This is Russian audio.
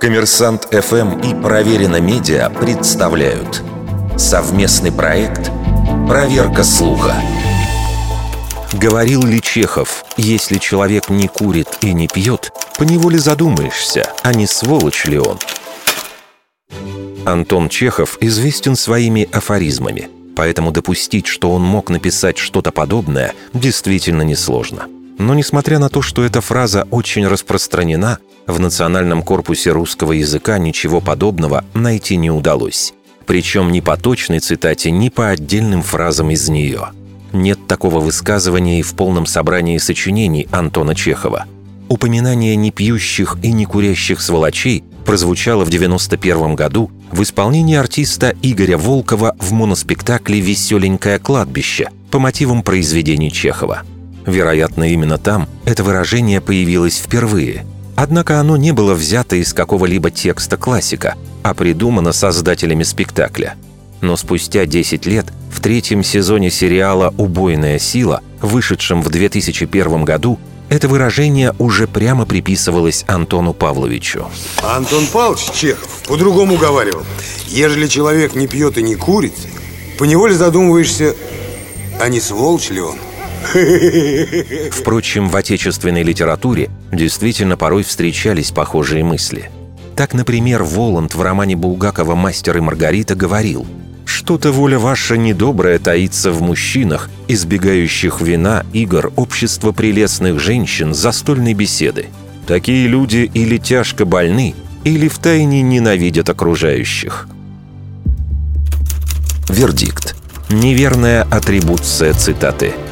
Коммерсант ФМ и Проверено Медиа представляют совместный проект «Проверка слуха». Говорил ли Чехов, если человек не курит и не пьет, поневоле задумаешься, а не сволочь ли он? Антон Чехов известен своими афоризмами, поэтому допустить, что он мог написать что-то подобное, действительно несложно. Но несмотря на то, что эта фраза очень распространена, в национальном корпусе русского языка ничего подобного найти не удалось. Причем ни по точной цитате, ни по отдельным фразам из нее. Нет такого высказывания и в полном собрании сочинений Антона Чехова. Упоминание непьющих и некурящих сволочей прозвучало в 91 году в исполнении артиста Игоря Волкова в моноспектакле «Веселенькое кладбище» по мотивам произведений Чехова. Вероятно, именно там это выражение появилось впервые – Однако оно не было взято из какого-либо текста классика, а придумано создателями спектакля. Но спустя 10 лет в третьем сезоне сериала «Убойная сила», вышедшем в 2001 году, это выражение уже прямо приписывалось Антону Павловичу. Антон Павлович Чехов по-другому говаривал. Ежели человек не пьет и не курит, поневоле задумываешься, а не сволочь ли он? Впрочем, в отечественной литературе действительно порой встречались похожие мысли. Так, например, Воланд в романе Булгакова «Мастер и Маргарита» говорил «Что-то воля ваша недобрая таится в мужчинах, избегающих вина, игр, общества прелестных женщин, застольной беседы. Такие люди или тяжко больны, или втайне ненавидят окружающих». Вердикт. Неверная атрибуция цитаты –